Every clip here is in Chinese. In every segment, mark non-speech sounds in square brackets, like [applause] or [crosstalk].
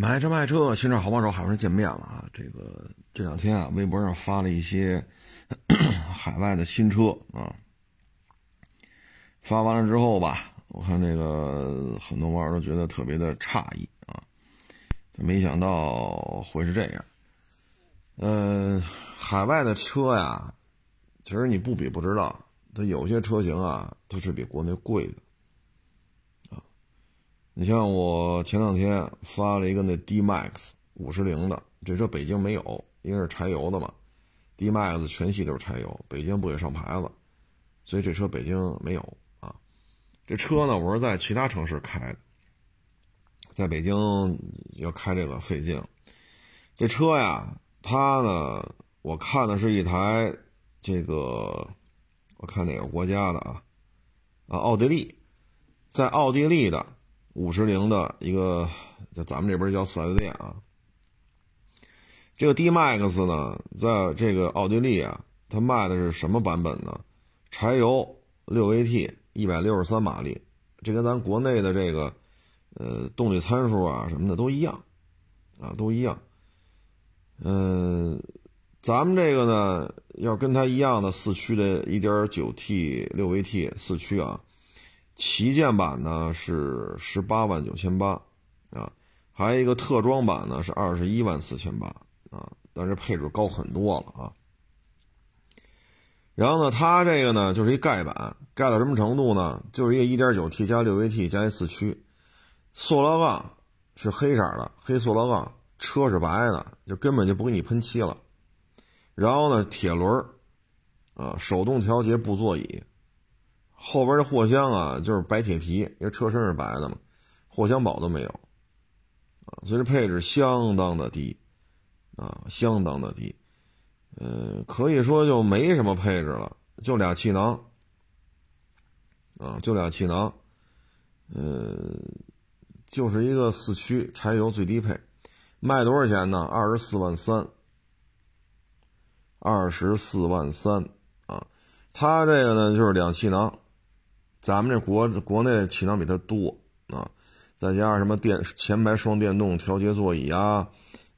买车卖车，新车好帮手，海文见面了啊！这个这两天啊，微博上发了一些海外的新车啊。发完了之后吧，我看这个很多网友都觉得特别的诧异啊，没想到会是这样。嗯，海外的车呀，其实你不比不知道，它有些车型啊，它是比国内贵的。你像我前两天发了一个那 D Max 五十铃的，这车北京没有，因为是柴油的嘛。D Max 全系都是柴油，北京不给上牌子，所以这车北京没有啊。这车呢，我是在其他城市开的，在北京要开这个费劲。这车呀，它呢，我看的是一台这个，我看哪个国家的啊？啊，奥地利，在奥地利的。五十铃的一个，就咱们这边叫四 S 店啊。这个 D Max 呢，在这个奥地利啊，它卖的是什么版本呢？柴油六 AT，一百六十三马力，这跟咱国内的这个呃动力参数啊什么的都一样啊，都一样。嗯，咱们这个呢，要跟它一样的四驱的 1.9T 六 AT 四驱啊。旗舰版呢是十八万九千八，啊，还有一个特装版呢是二十一万四千八，啊，但是配置高很多了啊。然后呢，它这个呢就是一盖板，盖到什么程度呢？就是一个一点九 T 加六 AT 加一四驱，塑料杠是黑色的，黑塑料杠，车是白的，就根本就不给你喷漆了。然后呢，铁轮啊，手动调节布座椅。后边的货箱啊，就是白铁皮，因为车身是白的嘛，货箱宝都没有，啊，所以这配置相当的低，啊，相当的低，呃，可以说就没什么配置了，就俩气囊，啊，就俩气囊，呃，就是一个四驱柴油最低配，卖多少钱呢？二十四万三，二十四万三，啊，它这个呢就是两气囊。咱们这国国内气囊比它多啊，再加上什么电前排双电动调节座椅啊，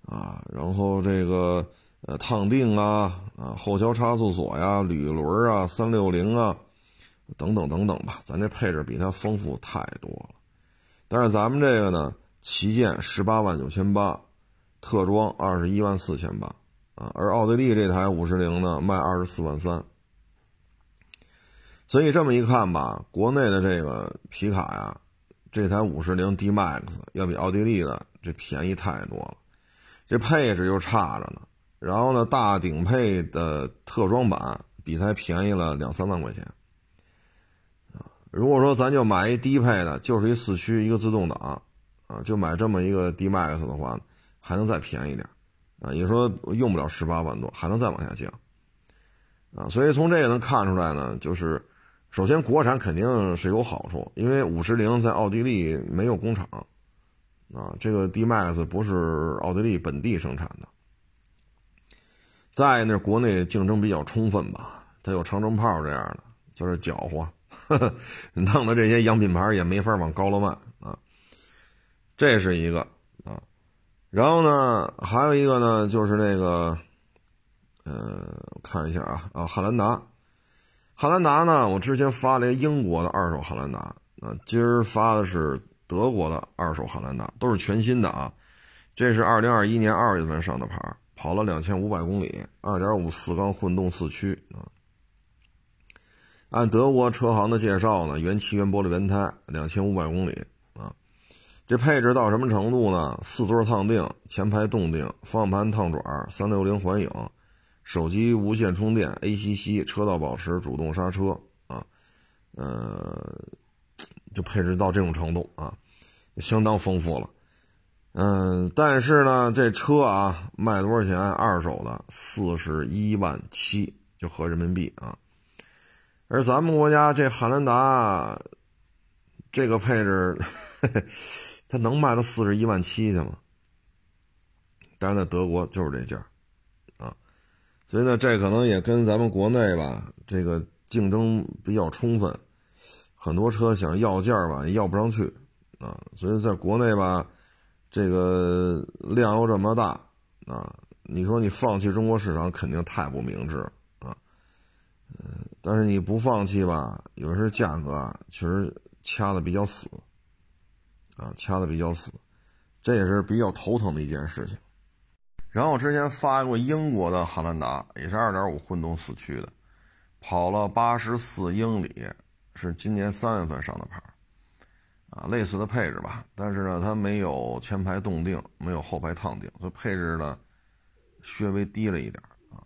啊，然后这个呃烫定啊，啊后桥差速锁呀，铝轮啊，三六零啊，等等等等吧，咱这配置比它丰富太多了。但是咱们这个呢，旗舰十八万九千八，特装二十一万四千八啊，而奥地利这台五十铃呢卖二十四万三。所以这么一看吧，国内的这个皮卡呀，这台五十铃 D Max 要比奥地利的这便宜太多了，这配置又差着呢。然后呢，大顶配的特装版比它便宜了两三万块钱。如果说咱就买一低配的，就是一四驱一个自动挡，啊，就买这么一个 D Max 的话，还能再便宜点，啊，也说用不了十八万多，还能再往下降，啊，所以从这个能看出来呢，就是。首先，国产肯定是有好处，因为五十铃在奥地利没有工厂，啊，这个 D Max 不是奥地利本地生产的。再那国内竞争比较充分吧，它有长城炮这样的，就是搅和，[laughs] 弄的这些洋品牌也没法往高了卖啊。这是一个啊，然后呢，还有一个呢，就是那个，呃，我看一下啊，啊，汉兰达。汉兰达呢？我之前发了一个英国的二手汉兰达，啊，今儿发的是德国的二手汉兰达，都是全新的啊。这是二零二一年二月份上的牌，跑了两千五百公里，二点五四缸混动四驱啊。按德国车行的介绍呢，原漆原玻璃轮胎，两千五百公里啊。这配置到什么程度呢？四座烫定，前排动定，方向盘烫爪，三六零环影。手机无线充电，ACC 车道保持，主动刹车啊，呃，就配置到这种程度啊，相当丰富了。嗯，但是呢，这车啊，卖多少钱？二手的四十一万七，就合人民币啊。而咱们国家这汉兰达这个配置，[laughs] 它能卖到四十一万七去吗？但是在德国就是这价。所以呢，这可能也跟咱们国内吧，这个竞争比较充分，很多车想要价吧，要不上去啊。所以在国内吧，这个量又这么大啊，你说你放弃中国市场肯定太不明智啊。嗯，但是你不放弃吧，有时候价格啊确实掐的比较死啊，掐的比较死，这也是比较头疼的一件事情。然后我之前发过英国的汉兰达，也是2.5混动四驱的，跑了84英里，是今年三月份上的牌。啊，类似的配置吧，但是呢，它没有前排动定，没有后排烫定，所以配置呢，略微低了一点啊。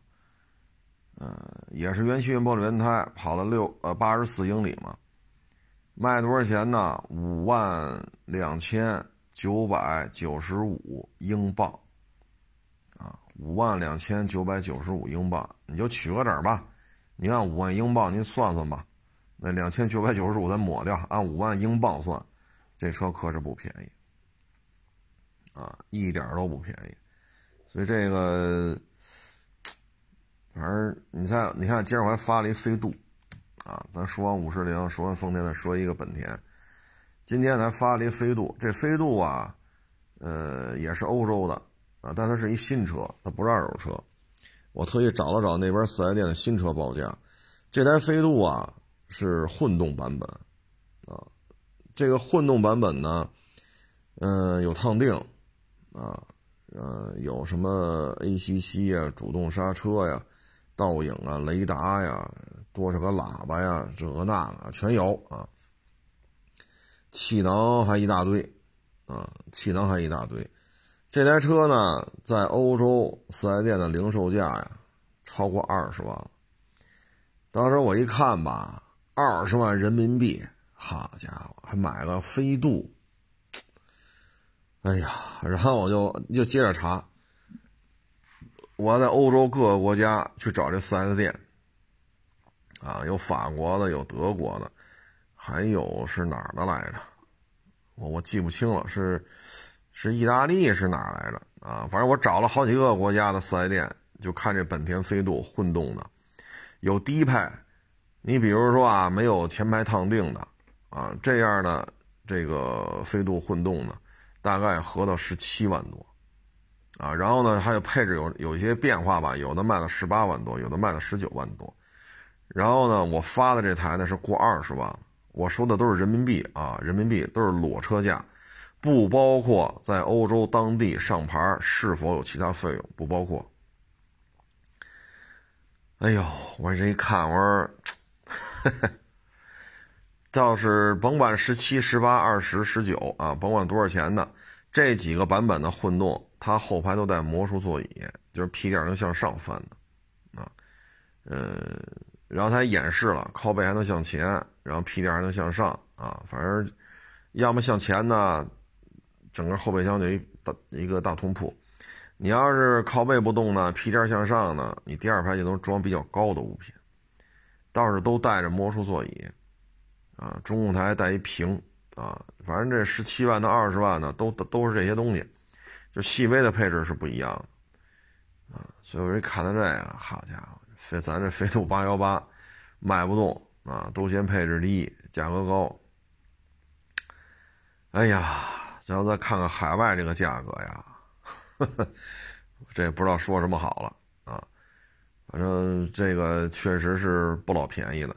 嗯，也是原漆原玻璃轮胎，跑了六呃八十四英里嘛，卖多少钱呢？五万两千九百九十五英镑，五万两千九百九十五英镑，你就取个整吧，你按五万英镑您算算吧，那两千九百九十五咱抹掉，按五万英镑算。这车可是不便宜，啊，一点都不便宜，所以这个，反正你看，你看，今儿我还发了一飞度，啊，咱说完五十铃，说完丰田，再说一个本田，今天咱发了一飞度，这飞度啊，呃，也是欧洲的，啊，但它是一新车，它不是二手车，我特意找了找那边四 S 店的新车报价，这台飞度啊是混动版本。啊这个混动版本呢，嗯，有烫定，啊，呃，有什么 ACC 呀、主动刹车呀、倒影啊、雷达呀、多少个喇叭呀，这个那个全有啊。气囊还一大堆，啊，气囊还一大堆。这台车呢，在欧洲四 S 店的零售价呀，超过二十万。当时我一看吧，二十万人民币。好家伙，还买个飞度，哎呀，然后我就又接着查，我在欧洲各个国家去找这四 S 店，啊，有法国的，有德国的，还有是哪儿的来着？我我记不清了，是是意大利是哪来着？啊，反正我找了好几个国家的四 S 店，就看这本田飞度混动的，有低配，你比如说啊，没有前排烫定的。啊，这样的这个飞度混动呢，大概合到十七万多，啊，然后呢还有配置有有一些变化吧，有的卖到十八万多，有的卖到十九万多，然后呢我发的这台呢是过二十万，我说的都是人民币啊，人民币都是裸车价，不包括在欧洲当地上牌是否有其他费用，不包括。哎呦，我这一看，我说。[laughs] 倒是甭管十七、十八、二十、十九啊，甭管多少钱的，这几个版本的混动，它后排都带魔术座椅，就是屁垫能向上翻的，啊，呃，然后它演示了靠背还能向前，然后屁垫还能向上啊，反正要么向前呢，整个后备箱就一大一个大通铺，你要是靠背不动呢，屁垫向上呢，你第二排就能装比较高的物品，倒是都带着魔术座椅。啊，中控台带一屏啊，反正这十七万到二十万呢，都都是这些东西，就细微的配置是不一样的啊。所以我一看到这个，好家伙，飞咱这飞度八幺八卖不动啊，都嫌配置低，价格高。哎呀，然后再看看海外这个价格呀，[laughs] 这也不知道说什么好了啊。反正这个确实是不老便宜的。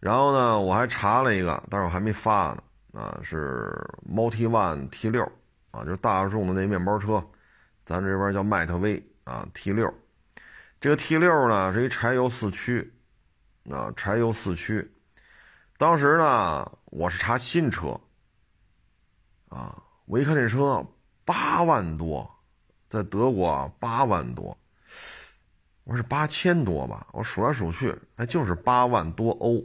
然后呢，我还查了一个，但是我还没发呢。啊，是 Multi One T 六啊，就是大众的那面包车，咱这边叫迈特威啊 T 六。这个 T 六呢是一柴油四驱，啊，柴油四驱。当时呢，我是查新车，啊，我一看这车八万多，在德国八万多，我说是八千多吧？我数来数去，哎，就是八万多欧。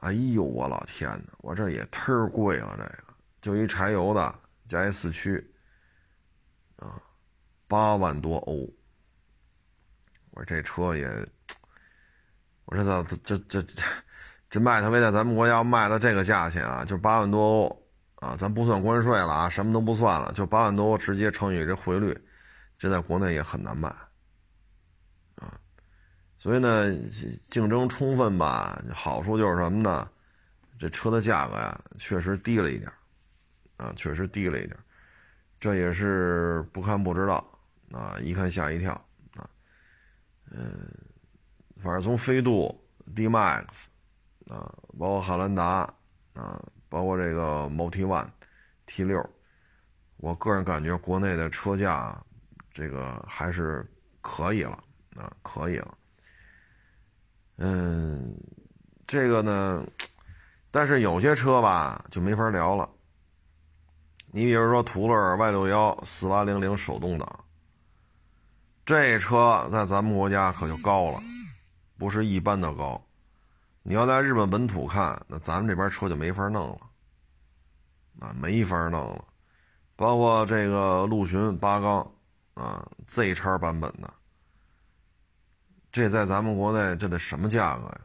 哎呦，我老天哪！我这也忒贵了，这个就一柴油的加一四驱，啊，八万多欧。我说这车也，我说这这这这这迈特威在咱们国家卖到这个价钱啊，就八万多欧啊，咱不算关税了啊，什么都不算了，就八万多直接乘以这汇率，这在国内也很难卖啊。所以呢，竞争充分吧，好处就是什么呢？这车的价格呀，确实低了一点啊，确实低了一点，这也是不看不知道啊，一看吓一跳啊，嗯，反正从飞度、D Max 啊，包括汉兰达啊，包括这个 Multi One T 六，我个人感觉国内的车价这个还是可以了啊，可以了，嗯。这个呢，但是有些车吧就没法聊了。你比如说途乐 Y 六幺四八零零手动挡，这车在咱们国家可就高了，不是一般的高。你要在日本本土看，那咱们这边车就没法弄了，啊，没法弄了。包括这个陆巡八缸啊 Z 叉版本的，这在咱们国内这得什么价格呀？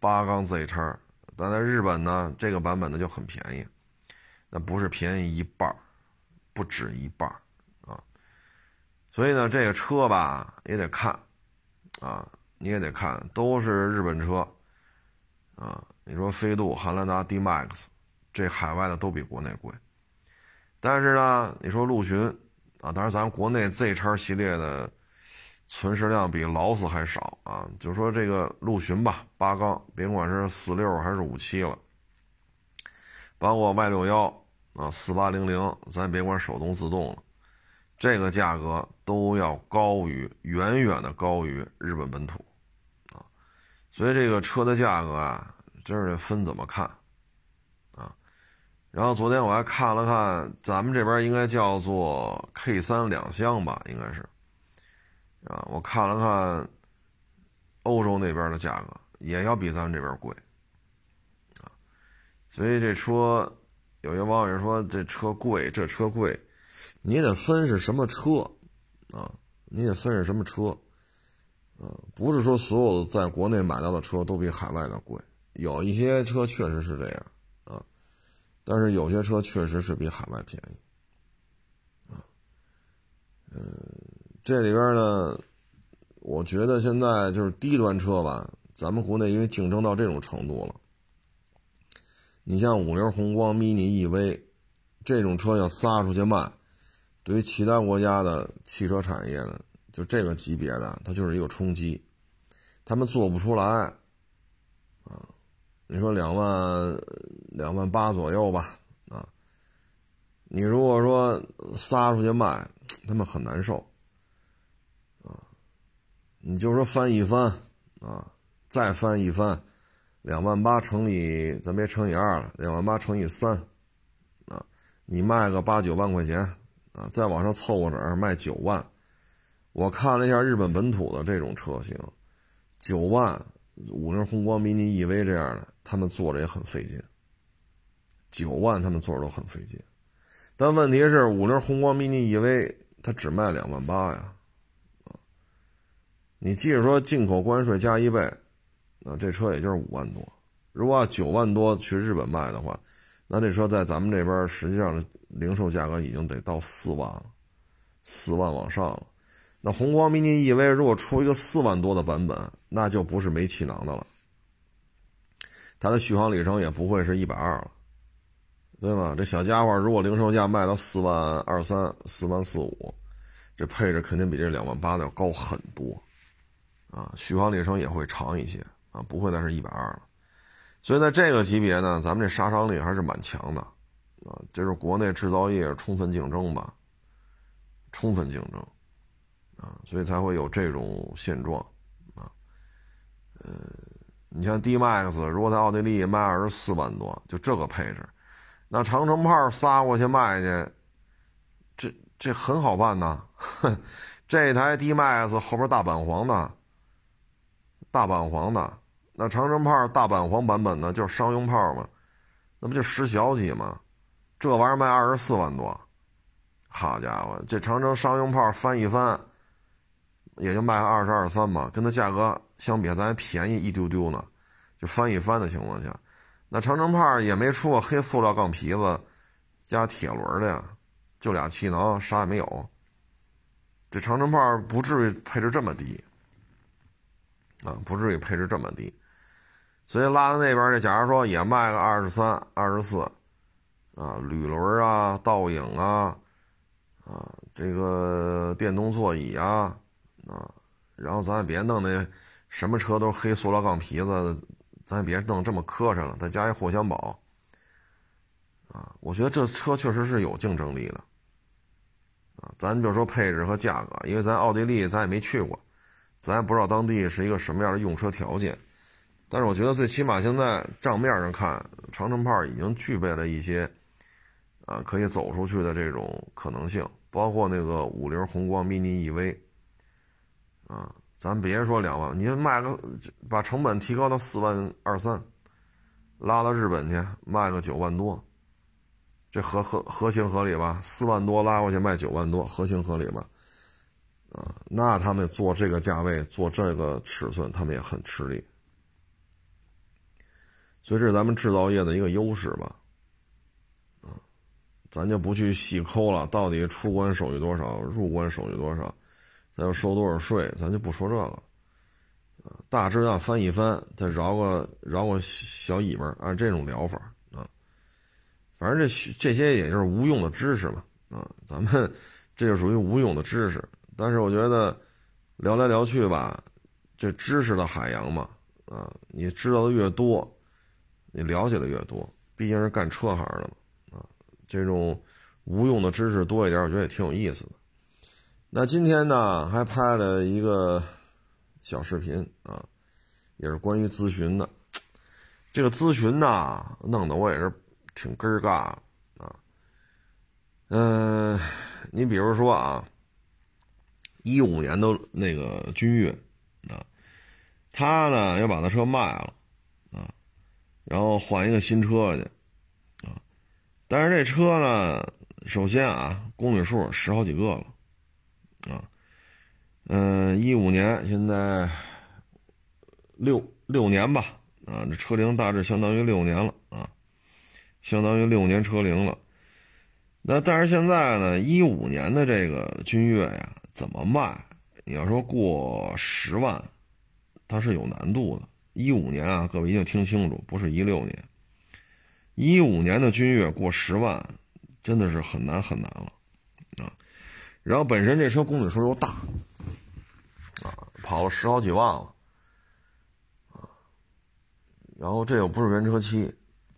八缸 Z 叉，但在日本呢，这个版本的就很便宜，那不是便宜一半不止一半啊。所以呢，这个车吧也得看，啊，你也得看，都是日本车，啊，你说飞度、汉兰达、D Max，这海外的都比国内贵。但是呢，你说陆巡，啊，当然咱国内 Z 叉系列的。存世量比劳斯还少啊！就说这个陆巡吧，八缸，别管是四六还是五七了，包括 Y 六幺啊，四八零零，咱别管手动自动了，这个价格都要高于，远远的高于日本本土！所以这个车的价格啊，真是分怎么看啊！然后昨天我还看了看，咱们这边应该叫做 K 三两厢吧，应该是。啊，我看了看欧洲那边的价格，也要比咱们这边贵啊。所以这车，有些网友说这车贵，这车贵，你得分是什么车啊？你得分是什么车啊？不是说所有在国内买到的车都比海外的贵，有一些车确实是这样啊，但是有些车确实是比海外便宜啊，嗯。这里边呢，我觉得现在就是低端车吧，咱们国内因为竞争到这种程度了。你像五菱宏光 mini EV 这种车要撒出去卖，对于其他国家的汽车产业呢，就这个级别的，它就是一个冲击，他们做不出来啊。你说两万两万八左右吧，啊，你如果说撒出去卖，他们很难受。啊你就说翻一翻啊，再翻一翻，两万八乘以咱别乘以二了，两万八乘以三，啊，你卖个八九万块钱啊，再往上凑个整卖九万。我看了一下日本本土的这种车型，九万五菱宏光 mini EV 这样的，他们做着也很费劲。九万他们做着都很费劲，但问题是五菱宏光 mini EV 它只卖两万八呀。啊你即使说，进口关税加一倍，那这车也就是五万多。如果要九万多去日本卖的话，那这车在咱们这边实际上的零售价格已经得到四万了，四万往上了。那宏光 mini EV 如果出一个四万多的版本，那就不是没气囊的了，它的续航里程也不会是一百二了，对吧？这小家伙如果零售价卖到四万二三、四万四五，这配置肯定比这两万八的要高很多。啊，续航里程也会长一些啊，不会再是一百二了。所以在这个级别呢，咱们这杀伤力还是蛮强的啊。这是国内制造业充分竞争吧，充分竞争啊，所以才会有这种现状啊。呃，你像 D Max，如果在奥地利卖二十四万多，就这个配置，那长城炮撒过去卖去，这这很好办呐。[laughs] 这台 D Max 后边大板黄的。大板黄的那长城炮大板黄版本呢，就是商用炮嘛，那不就十小几吗？这玩意儿卖二十四万多，好家伙，这长城商用炮翻一翻，也就卖个二十二三吧，跟它价格相比，咱还便宜一丢丢呢。就翻一翻的情况下，那长城炮也没出过黑塑料钢皮子加铁轮的呀，就俩气囊，啥也没有。这长城炮不至于配置这么低。啊，不至于配置这么低，所以拉到那边这，假如说也卖个二十三、二十四，啊，铝轮啊，倒影啊，啊，这个电动座椅啊，啊，然后咱也别弄那什么车都是黑塑料钢皮子，咱也别弄这么磕碜了，再加一货箱宝，啊，我觉得这车确实是有竞争力的，啊，咱就说配置和价格，因为咱奥地利咱也没去过，咱也不知道当地是一个什么样的用车条件。但是我觉得最起码现在账面上看，长城炮已经具备了一些，啊，可以走出去的这种可能性，包括那个五菱宏光 mini EV，啊，咱别说两万，你卖个把成本提高到四万二三，拉到日本去卖个九万多，这合合合情合理吧？四万多拉过去卖九万多，合情合理吧？啊，那他们做这个价位做这个尺寸，他们也很吃力。所以这是咱们制造业的一个优势吧，啊，咱就不去细抠了，到底出关手续多少，入关手续多少，咱要收多少税，咱就不说这个，啊，大致上翻一翻，再饶个饶个小尾巴，按这种疗法啊，反正这这些也就是无用的知识嘛，啊，咱们这就属于无用的知识，但是我觉得聊来聊去吧，这知识的海洋嘛，啊，你知道的越多。你了解的越多，毕竟是干车行的嘛，啊，这种无用的知识多一点，我觉得也挺有意思的。那今天呢，还拍了一个小视频啊，也是关于咨询的。这个咨询呢，弄得我也是挺根儿嘎啊。嗯，你比如说啊，一五年的那个君越啊，他呢要把他车卖了啊。然后换一个新车去，啊，但是这车呢，首先啊，公里数十好几个了，嗯，一五年现在六六年吧，啊，这车龄大致相当于六年了，啊，相当于六年车龄了。那但是现在呢，一五年的这个君越呀，怎么卖？你要说过十万，它是有难度的。一五年啊，各位一定听清楚，不是一六年。一五年的君越过十万，真的是很难很难了啊！然后本身这车公里数又大啊，跑了十好几万了啊。然后这又不是原车漆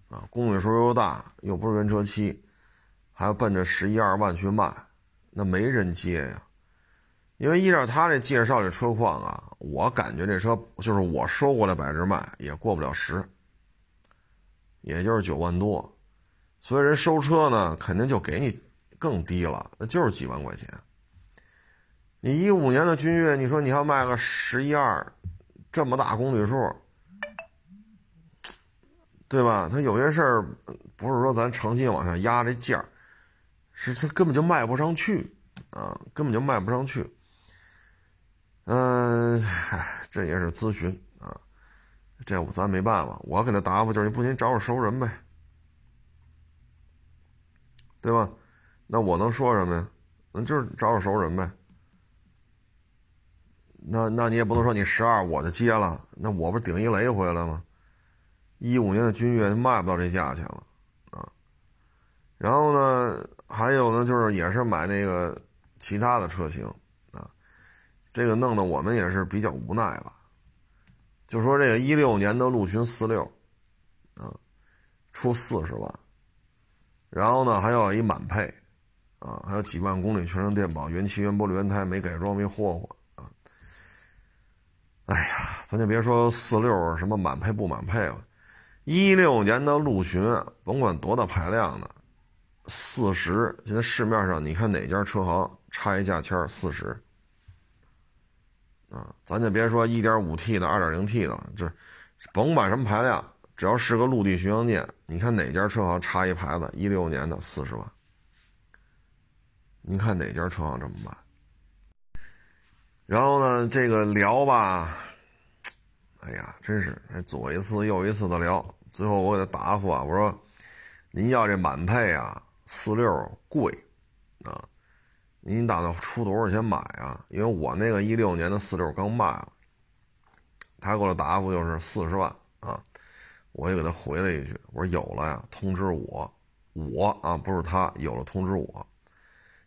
啊，公里数又大，又不是原车漆，还要奔着十一二万去卖，那没人接呀。因为依照他这介绍这车况啊，我感觉这车就是我收过来摆这卖也过不了十，也就是九万多，所以人收车呢肯定就给你更低了，那就是几万块钱。你一五年的君越，你说你要卖个十一二，这么大公里数，对吧？他有些事儿不是说咱诚心往下压这价儿是他根本就卖不上去啊，根本就卖不上去。嗯，这也是咨询啊，这咱没办法。我给他答复就是，你不行找我熟人呗，对吧？那我能说什么呀？那就是找我熟人呗。那那你也不能说你十二我就接了，那我不是顶一雷回来吗？一五年的君越卖不到这价钱了啊。然后呢，还有呢，就是也是买那个其他的车型啊。这个弄得我们也是比较无奈吧，就说这个一六年的陆巡四六，啊，出四十万，然后呢还要一满配，啊，还有几万公里全程电保，原漆原玻璃原胎，没改装没霍霍。哎呀，咱就别说四六什么满配不满配了，一六年的陆巡，甭管多大排量的，四十，现在市面上你看哪家车行差一价签四十？啊，咱就别说 1.5T 的、2.0T 的了，这甭管什么排量，只要是个陆地巡洋舰，你看哪家车行插一牌子，一六年的四十万，您看哪家车行这么卖？然后呢，这个聊吧，哎呀，真是左一次右一次的聊，最后我给他答复啊，我说您要这满配啊，四六贵啊。您打算出多少钱买啊？因为我那个一六年的四六刚卖了，他给我的答复就是四十万啊，我也给他回了一句，我说有了呀，通知我我啊，不是他，有了通知我。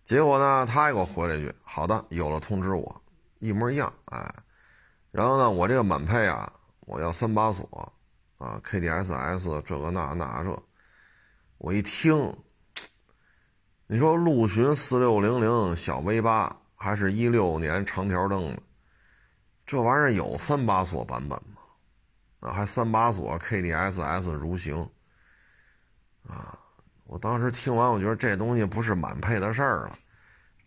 结果呢，他也给我回了一句：“好的，有了通知我，一模一样。”哎，然后呢，我这个满配啊，我要三把锁啊，KDSS 这个那那这，我一听，你说陆巡四六零零小 V 八还是一六年长条灯的，这玩意儿有三把锁版本吗？啊，还三把锁 KDSS 如行啊。我当时听完，我觉得这东西不是满配的事儿了，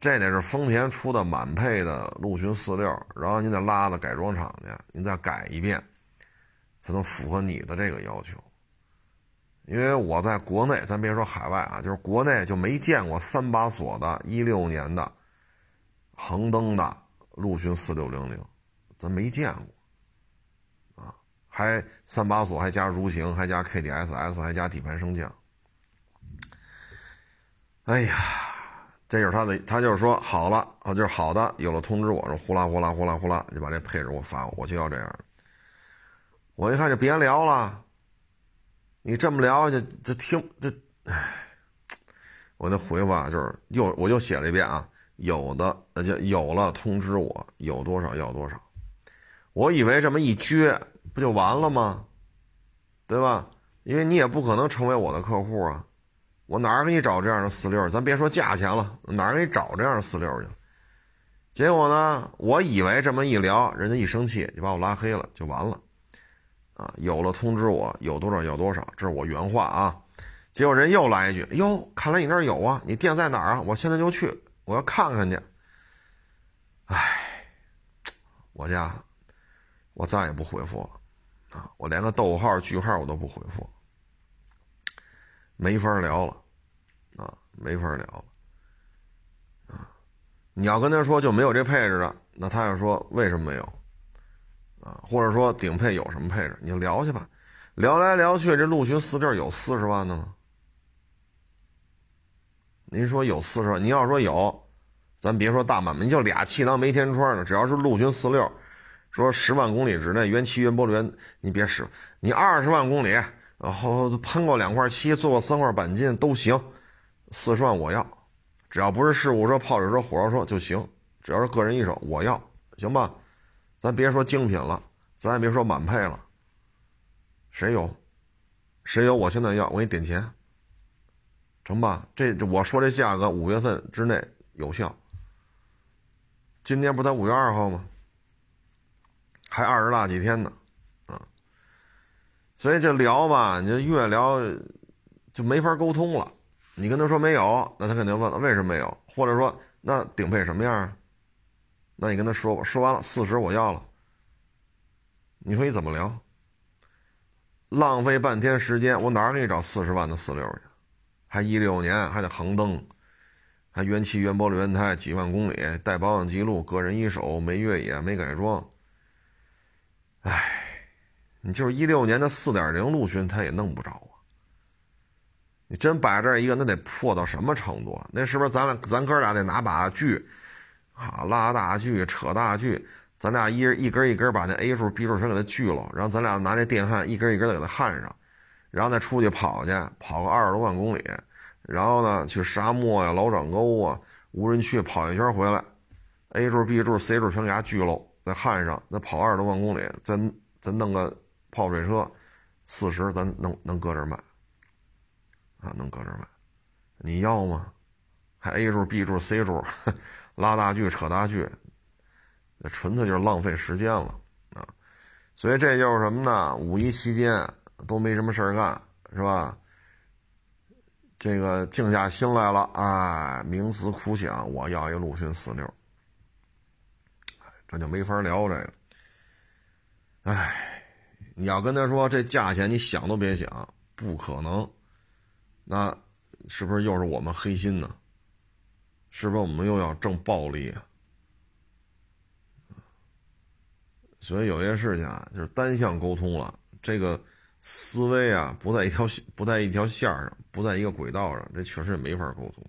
这得是丰田出的满配的陆巡四六，然后您再拉到改装厂去，您再改一遍，才能符合你的这个要求。因为我在国内，咱别说海外啊，就是国内就没见过三把锁的一六年的横灯的陆巡四六零零，咱没见过啊，还三把锁，还加如行，还加 KDSS，还加底盘升降。哎呀，这就是他的，他就是说好了啊，就是好的，有了通知我说呼啦呼啦呼啦呼啦，就把这配置给我发，我就要这样。我一看就别聊了，你这么聊就就听这，哎，我那回复啊就是又我又写了一遍啊，有的那就有了通知我有多少要多少，我以为这么一撅不就完了吗？对吧？因为你也不可能成为我的客户啊。我哪儿给你找这样的四六？咱别说价钱了，哪儿给你找这样的四六去？结果呢，我以为这么一聊，人家一生气就把我拉黑了，就完了。啊，有了通知我有多少要多少，这是我原话啊。结果人又来一句：“哟，看来你那儿有啊，你店在哪儿啊？我现在就去，我要看看去。”哎，我家，我再也不回复了啊！我连个逗号、句号我都不回复。没法聊了，啊，没法聊了，啊，你要跟他说就没有这配置的，那他要说为什么没有，啊，或者说顶配有什么配置，你就聊去吧，聊来聊去，这陆巡四六有四十万的吗？您说有四十万，您要说有，咱别说大满，你就俩气囊没天窗的，只要是陆巡四六，说十万公里之内原漆原玻璃原，你别使，你二十万公里。然后喷过两块漆，做过三块钣金都行，四十万我要，只要不是事故车、泡水车、火烧车就行，只要是个人一手我要，行吧？咱别说精品了，咱也别说满配了，谁有？谁有？我现在要，我给你点钱，成吧？这我说这价格五月份之内有效。今天不才五月二号吗？还二十大几天呢。所以这聊吧，你就越聊就没法沟通了。你跟他说没有，那他肯定问了为什么没有，或者说那顶配什么样？那你跟他说吧，说完了四十我要了。你说你怎么聊？浪费半天时间，我哪给你找四十万的四六去？还一六年，还得横灯，还原漆原玻璃原胎，几万公里，带保养记录，个人一手，没越野，没改装。唉。你就是一六年的四点零陆巡，他也弄不着啊！你真摆这一个，那得破到什么程度？那是不是咱俩咱哥俩得拿把锯啊，拉大锯、扯大锯，咱俩一人一根一根把那 A 柱、B 柱全给它锯了，然后咱俩拿这电焊一根一根的给它焊上，然后再出去跑去，跑个二十多万公里，然后呢去沙漠呀、老掌沟啊、无人区跑一圈回来，A 柱、B 柱、C 柱全给它锯喽，再焊上，再跑二十多万公里，再再弄个。泡水车，四十咱能能搁这卖，啊，能搁这卖，你要吗？还 A 柱、B 柱、C 柱，拉大锯、扯大锯，那纯粹就是浪费时间了啊！所以这就是什么呢？五一期间都没什么事儿干，是吧？这个静下心来了，哎，冥思苦想，我要一陆巡四六，这就没法聊这个，哎。你要跟他说这价钱，你想都别想，不可能。那是不是又是我们黑心呢？是不是我们又要挣暴利啊？所以有些事情啊，就是单向沟通了，这个思维啊不在一条不在一条线上，不在一个轨道上，这确实也没法沟通。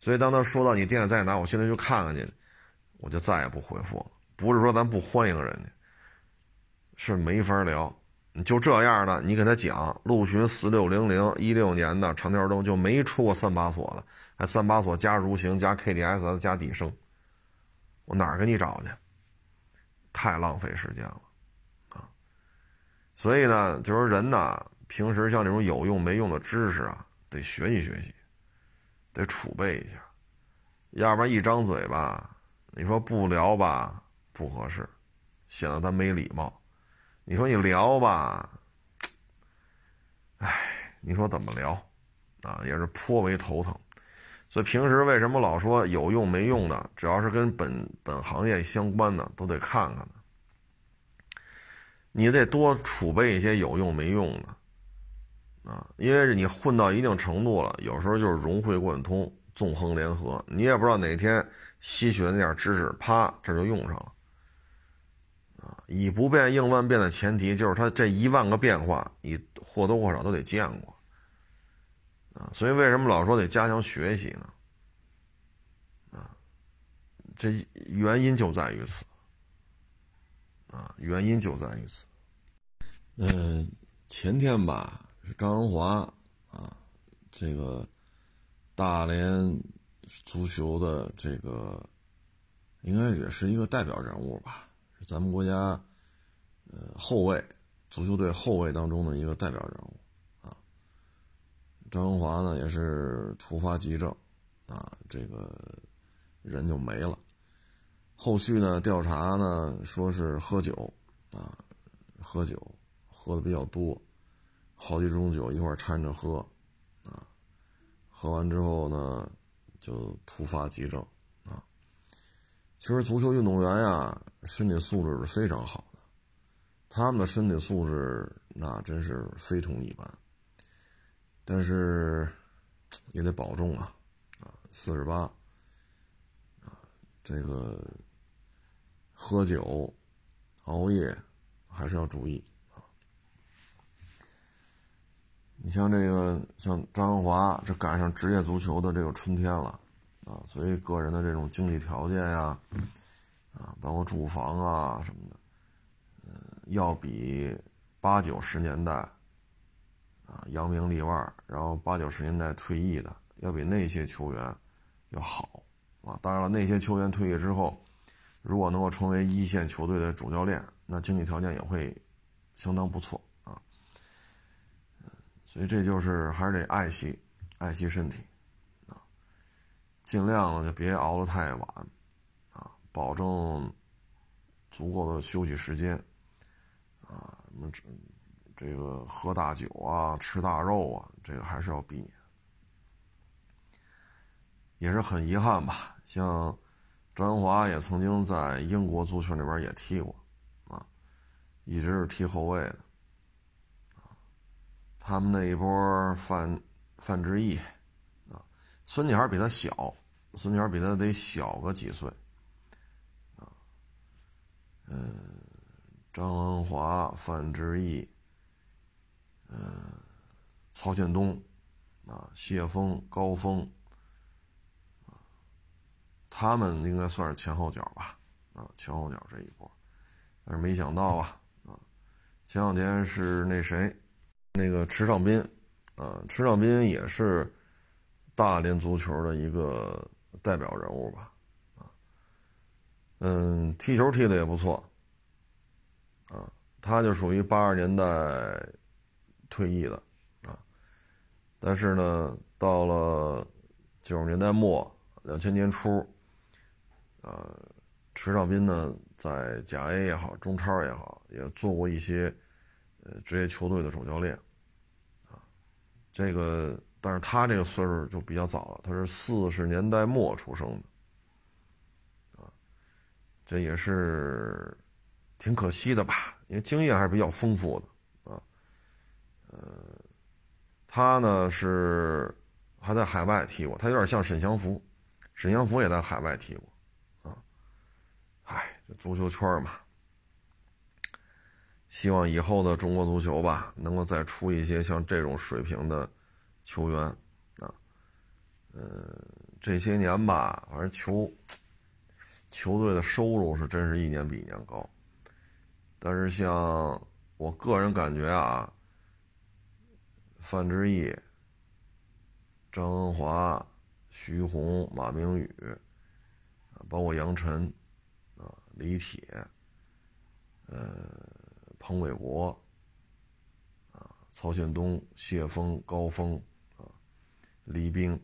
所以当他说到你店在哪，我现在就看看去，我就再也不回复了。不是说咱不欢迎人家。是没法聊，你就这样的，你给他讲陆巡四六零零一六年的长条灯就没出过三把锁的，还三把锁加蠕行加 KDS 加底升，我哪儿给你找去？太浪费时间了啊！所以呢，就是人呢，平时像这种有用没用的知识啊，得学习学习，得储备一下，要不然一张嘴吧，你说不聊吧不合适，显得咱没礼貌。你说你聊吧，哎，你说怎么聊，啊，也是颇为头疼。所以平时为什么老说有用没用的，只要是跟本本行业相关的，都得看看呢。你得多储备一些有用没用的，啊，因为你混到一定程度了，有时候就是融会贯通、纵横联合，你也不知道哪天吸取的那点知识，啪，这就用上了。以不变应万变的前提，就是它这一万个变化，你或多或少都得见过，啊，所以为什么老说得加强学习呢？啊，这原因就在于此，啊，原因就在于此。嗯，前天吧，是张文华啊，这个大连足球的这个，应该也是一个代表人物吧。咱们国家，呃，后卫足球队后卫当中的一个代表人物啊。张文华呢也是突发急症，啊，这个人就没了。后续呢调查呢说是喝酒，啊，喝酒喝的比较多，好几种酒一块掺着喝，啊，喝完之后呢就突发急症。其实足球运动员呀，身体素质是非常好的，他们的身体素质那真是非同一般。但是也得保重啊，啊，四十八，啊，这个喝酒、熬夜还是要注意啊。你像这个，像张华，这赶上职业足球的这个春天了。啊，所以个人的这种经济条件呀，啊，包括住房啊什么的，嗯，要比八九十年代，啊，扬名立万，然后八九十年代退役的，要比那些球员要好，啊，当然了，那些球员退役之后，如果能够成为一线球队的主教练，那经济条件也会相当不错啊，所以这就是还是得爱惜爱惜身体。尽量呢就别熬得太晚，啊，保证足够的休息时间，啊，什么这这个喝大酒啊、吃大肉啊，这个还是要避免。也是很遗憾吧，像张华也曾经在英国足球那边也踢过，啊，一直是踢后卫的，他们那一波范范志毅。孙女孩比他小，孙女孩比他得小个几岁，啊，嗯，张文华、范志毅，嗯，曹建东，啊，谢峰、高峰，啊，他们应该算是前后脚吧，啊，前后脚这一波，但是没想到啊，啊，前两天是那谁，那个池尚斌，啊，池尚斌也是。大连足球的一个代表人物吧，啊，嗯，踢球踢的也不错，啊，他就属于八十年代退役的，啊，但是呢，到了九十年代末、两千年初，呃，池少斌呢，在甲 A 也好、中超也好，也做过一些呃职业球队的主教练，啊，这个。但是他这个岁数就比较早了，他是四十年代末出生的，啊，这也是挺可惜的吧？因为经验还是比较丰富的，啊，呃，他呢是还在海外踢过，他有点像沈祥福，沈祥福也在海外踢过，啊，唉，这足球圈嘛，希望以后的中国足球吧，能够再出一些像这种水平的。球员啊，呃，这些年吧，反正球球队的收入是真是一年比一年高。但是像我个人感觉啊，范志毅、张恩华、徐宏、马明宇，包括杨晨，啊，李铁，呃，彭伟国，啊，曹宪东、谢峰、高峰，黎兵，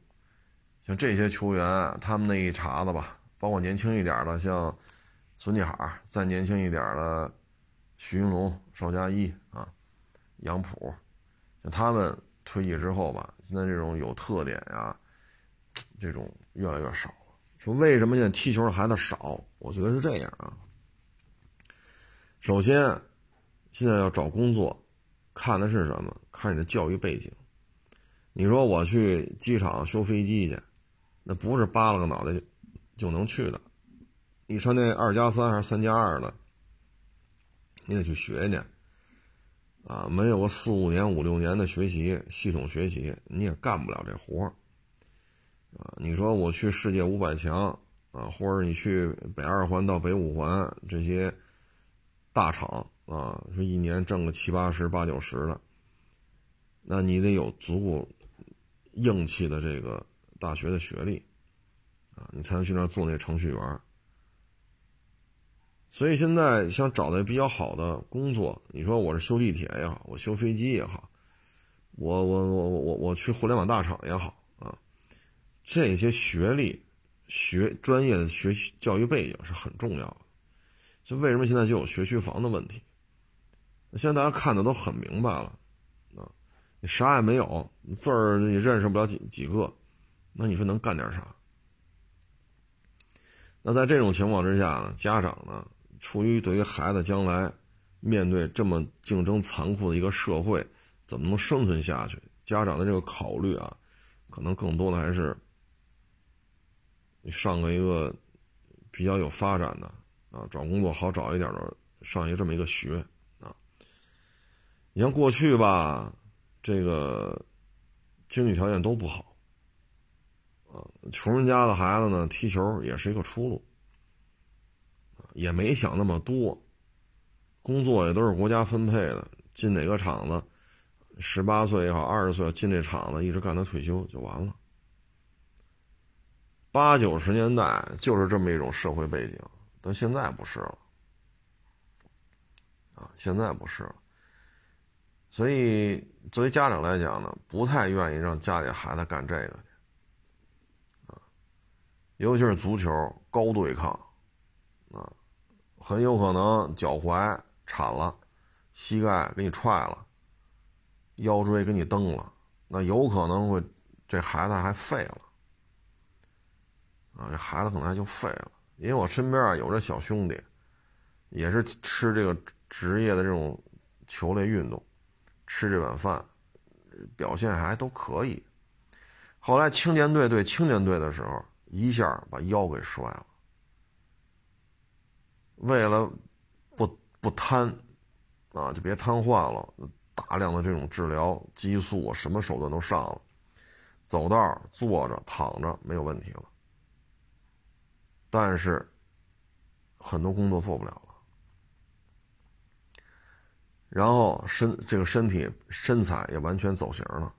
像这些球员，他们那一茬子吧，包括年轻一点的，像孙继海，再年轻一点的。徐云龙、邵佳一啊，杨浦，像他们退役之后吧，现在这种有特点呀，这种越来越少了。说为什么现在踢球的孩子少？我觉得是这样啊。首先，现在要找工作，看的是什么？看你的教育背景。你说我去机场修飞机去，那不是扒拉个脑袋就能去的。你上那二加三还是三加二的？你得去学去，啊，没有个四五年、五六年的学习系统学习，你也干不了这活儿，啊，你说我去世界五百强啊，或者你去北二环到北五环这些大厂啊，说一年挣个七八十、八九十的，那你得有足够硬气的这个大学的学历，啊，你才能去那儿做那程序员。所以现在想找的比较好的工作，你说我是修地铁也好，我修飞机也好，我我我我我去互联网大厂也好啊，这些学历、学专业的学习教育背景是很重要的。就为什么现在就有学区房的问题？现在大家看的都很明白了，你啥也没有，字儿你认识不了几几个，那你说能干点啥？那在这种情况之下呢，家长呢？出于对于孩子将来面对这么竞争残酷的一个社会，怎么能生存下去？家长的这个考虑啊，可能更多的还是你上个一个比较有发展的啊，找工作好找一点的，上一个这么一个学啊。你像过去吧，这个经济条件都不好啊，穷人家的孩子呢，踢球也是一个出路。也没想那么多，工作也都是国家分配的，进哪个厂子，十八岁也好，二十岁进这厂子，一直干到退休就完了。八九十年代就是这么一种社会背景，但现在不是了，啊，现在不是了。所以作为家长来讲呢，不太愿意让家里孩子干这个去，啊，尤其是足球高对抗，啊。很有可能脚踝铲了，膝盖给你踹了，腰椎给你蹬了，那有可能会这孩子还废了啊！这孩子可能还就废了。因为我身边啊有这小兄弟，也是吃这个职业的这种球类运动，吃这碗饭，表现还都可以。后来青年队对青年队的时候，一下把腰给摔了。为了不不瘫啊，就别瘫痪了，大量的这种治疗激素，什么手段都上了，走道坐着躺着没有问题了，但是很多工作做不了了，然后身这个身体身材也完全走形了，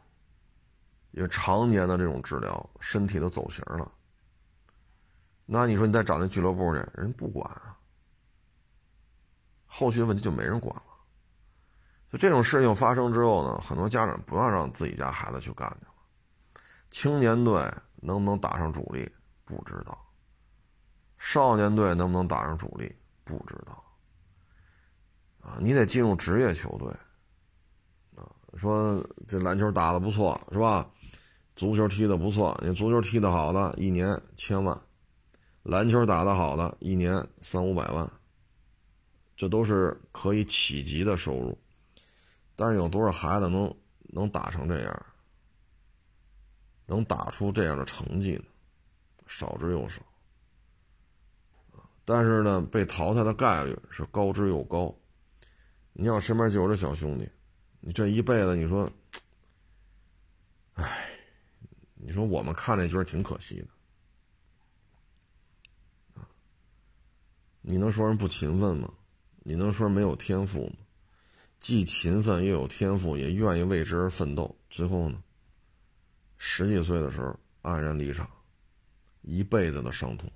因为常年的这种治疗，身体都走形了。那你说你再找那俱乐部去，人不管啊。后续问题就没人管了，就这种事情发生之后呢，很多家长不要让自己家孩子去干去了。青年队能不能打上主力不知道，少年队能不能打上主力不知道，啊，你得进入职业球队，啊，说这篮球打的不错是吧？足球踢的不错，你足球踢的好的一年千万，篮球打的好的一年三五百万。这都是可以企及的收入，但是有多少孩子能能打成这样，能打出这样的成绩呢？少之又少。但是呢，被淘汰的概率是高之又高。你像我身边就有这小兄弟，你这一辈子，你说，哎，你说我们看着觉得挺可惜的，你能说人不勤奋吗？你能说没有天赋吗？既勤奋又有天赋，也愿意为之而奋斗，最后呢，十几岁的时候黯然离场，一辈子的伤痛。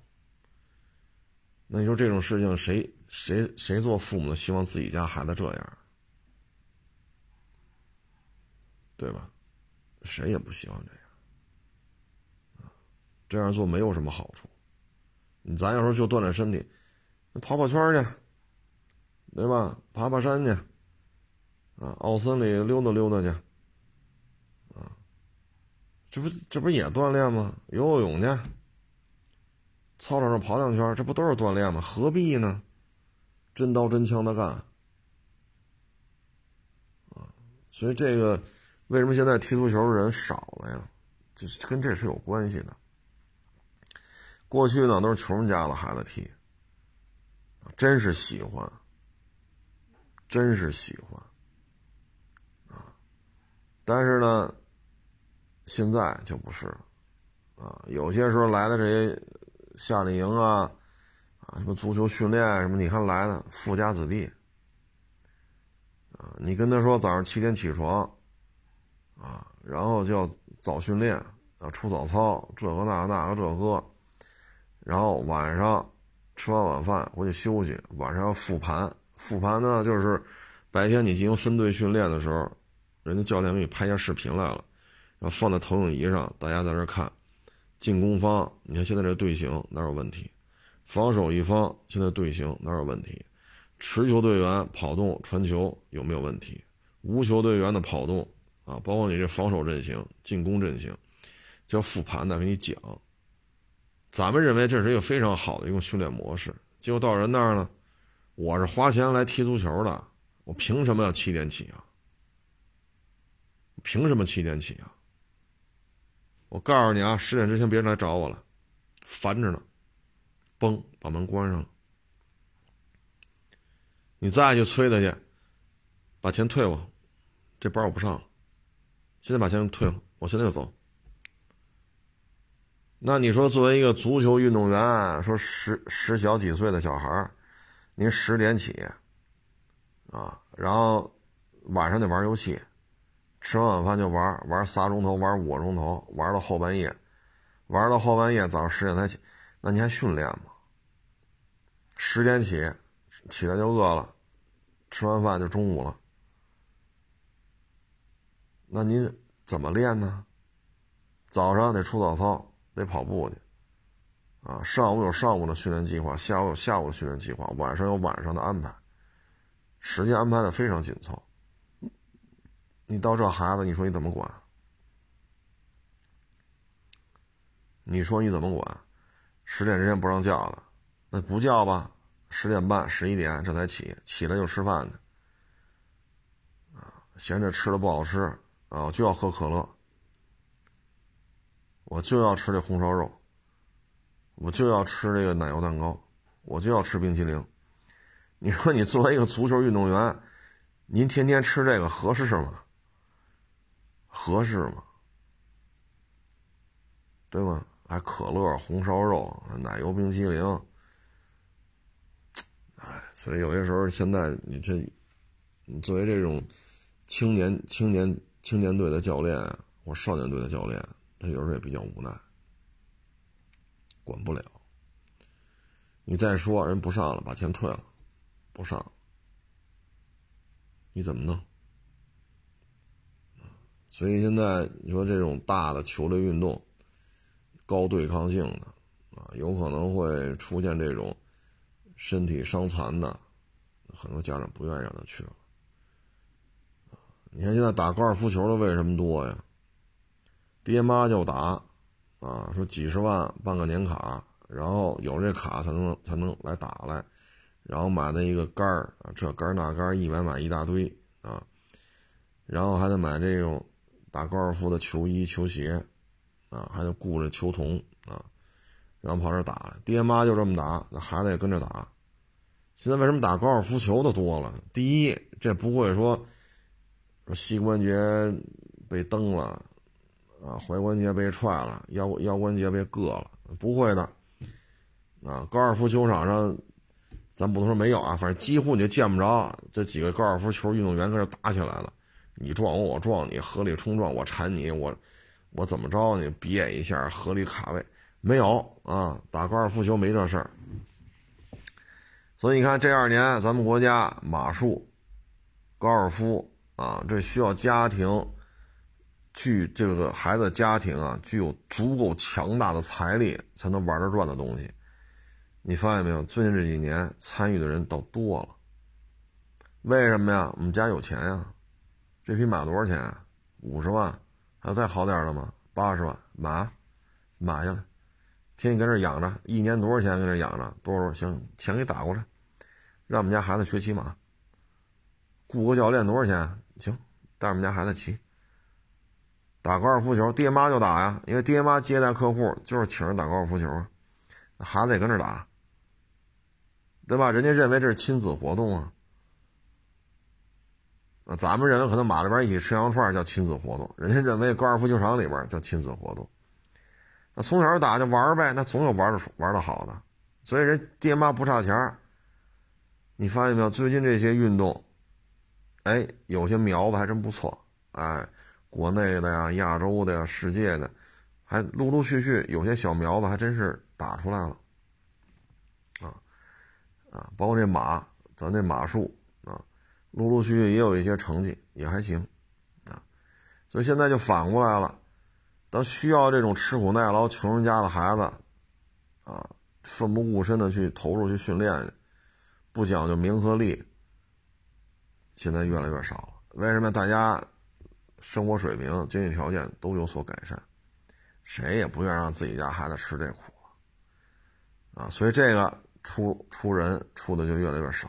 那你说这种事情，谁谁谁做父母的希望自己家孩子这样？对吧？谁也不希望这样。这样做没有什么好处。你咱要说就锻炼身体，跑跑圈去，对吧？爬爬山去，啊，奥森里溜达溜达去，啊，这不这不也锻炼吗？游游泳去，操场上跑两圈，这不都是锻炼吗？何必呢？真刀真枪的干，啊，所以这个。为什么现在踢足球的人少了呀？这跟这是有关系的。过去呢都是穷人家的孩子踢，真是喜欢，真是喜欢，啊！但是呢，现在就不是了，啊！有些时候来的这些夏令营啊，啊，什么足球训练什么，你看来的富家子弟，啊，你跟他说早上七点起床。啊，然后就要早训练，要出早操，这个那个那个这个，然后晚上吃完晚饭回去休息，晚上要复盘。复盘呢，就是白天你进行分队训练的时候，人家教练给你拍下视频来了，然后放在投影仪上，大家在这看。进攻方，你看现在这队形哪有问题？防守一方现在队形哪有问题？持球队员跑动传球有没有问题？无球队员的跑动。啊，包括你这防守阵型、进攻阵型，叫复盘的给你讲。咱们认为这是一个非常好的一种训练模式，结果到人那儿呢，我是花钱来踢足球的，我凭什么要七点起啊？凭什么七点起啊？我告诉你啊，十点之前别来找我了，烦着呢。嘣，把门关上。你再去催他去，把钱退我，这班我不上了。现在把钱退了，我现在就走。那你说，作为一个足球运动员，说十十小几岁的小孩您十点起，啊，然后晚上得玩游戏，吃完晚饭就玩，玩仨钟头，玩五个钟头，玩到后半夜，玩到后半夜，早上十点才起，那你还训练吗？十点起，起来就饿了，吃完饭就中午了。那您怎么练呢？早上得出早操，得跑步去，啊，上午有上午的训练计划，下午有下午的训练计划，晚上有晚上的安排，时间安排的非常紧凑。你到这孩子，你说你怎么管？你说你怎么管？十点之前不让叫的，那不叫吧？十点半、十一点这才起，起来就吃饭去，啊，嫌这吃的不好吃。啊，我就要喝可乐，我就要吃这红烧肉，我就要吃这个奶油蛋糕，我就要吃冰淇淋。你说你作为一个足球运动员，您天天吃这个合适吗？合适吗？对吗？还可乐、红烧肉、奶油冰淇淋，哎，所以有些时候现在你这，你作为这种青年青年。青年队的教练或少年队的教练，他有时候也比较无奈，管不了。你再说人不上了，把钱退了，不上，你怎么弄？所以现在你说这种大的球类运动，高对抗性的啊，有可能会出现这种身体伤残的，很多家长不愿意让他去了。你看现在打高尔夫球的为什么多呀？爹妈就打，啊，说几十万办个年卡，然后有这卡才能才能来打来，然后买那一个杆儿，这杆那杆一买买一大堆啊，然后还得买这种打高尔夫的球衣球鞋，啊，还得顾着球童啊，然后跑这打，爹妈就这么打，那孩子也跟着打。现在为什么打高尔夫球的多了？第一，这不会说。说膝关节被蹬了，啊，踝关节被踹了，腰腰关节被硌了，不会的，啊，高尔夫球场上咱不能说没有啊，反正几乎你就见不着这几个高尔夫球运动员跟这打起来了，你撞我，我撞你，合力冲撞，我缠你，我我怎么着你比演一下，合理卡位，没有啊，打高尔夫球没这事儿。所以你看这二年咱们国家马术、高尔夫啊，这需要家庭具这个孩子家庭啊，具有足够强大的财力才能玩得转的东西。你发现没有？最近这几年参与的人倒多了，为什么呀？我们家有钱呀。这匹马多少钱？五十万，还有再好点的吗？八十万，买，买下来，天天跟这养着，一年多少钱？跟这养着，多少？行，钱给打过来，让我们家孩子学骑马。雇个教练多少钱？行，带我们家孩子骑。打高尔夫球，爹妈就打呀，因为爹妈接待客户就是请人打高尔夫球啊，孩子也跟着打。对吧？人家认为这是亲子活动啊，那，咱们认为可能马里边一起吃羊串叫亲子活动，人家认为高尔夫球场里边叫亲子活动。那从小打就玩呗，那总有玩的玩的好的，所以人爹妈不差钱你发现没有？最近这些运动，哎，有些苗子还真不错，哎，国内的呀、亚洲的呀、世界的，还陆陆续续有些小苗子还真是打出来了。啊，啊包括这马，咱这马术，陆陆续续也有一些成绩，也还行，啊，所以现在就反过来了，当需要这种吃苦耐劳、穷人家的孩子，啊，奋不顾身的去投入去训练，不讲究名和利，现在越来越少了。为什么？大家生活水平、经济条件都有所改善，谁也不愿让自己家孩子吃这苦了，啊，所以这个。出出人出的就越来越少，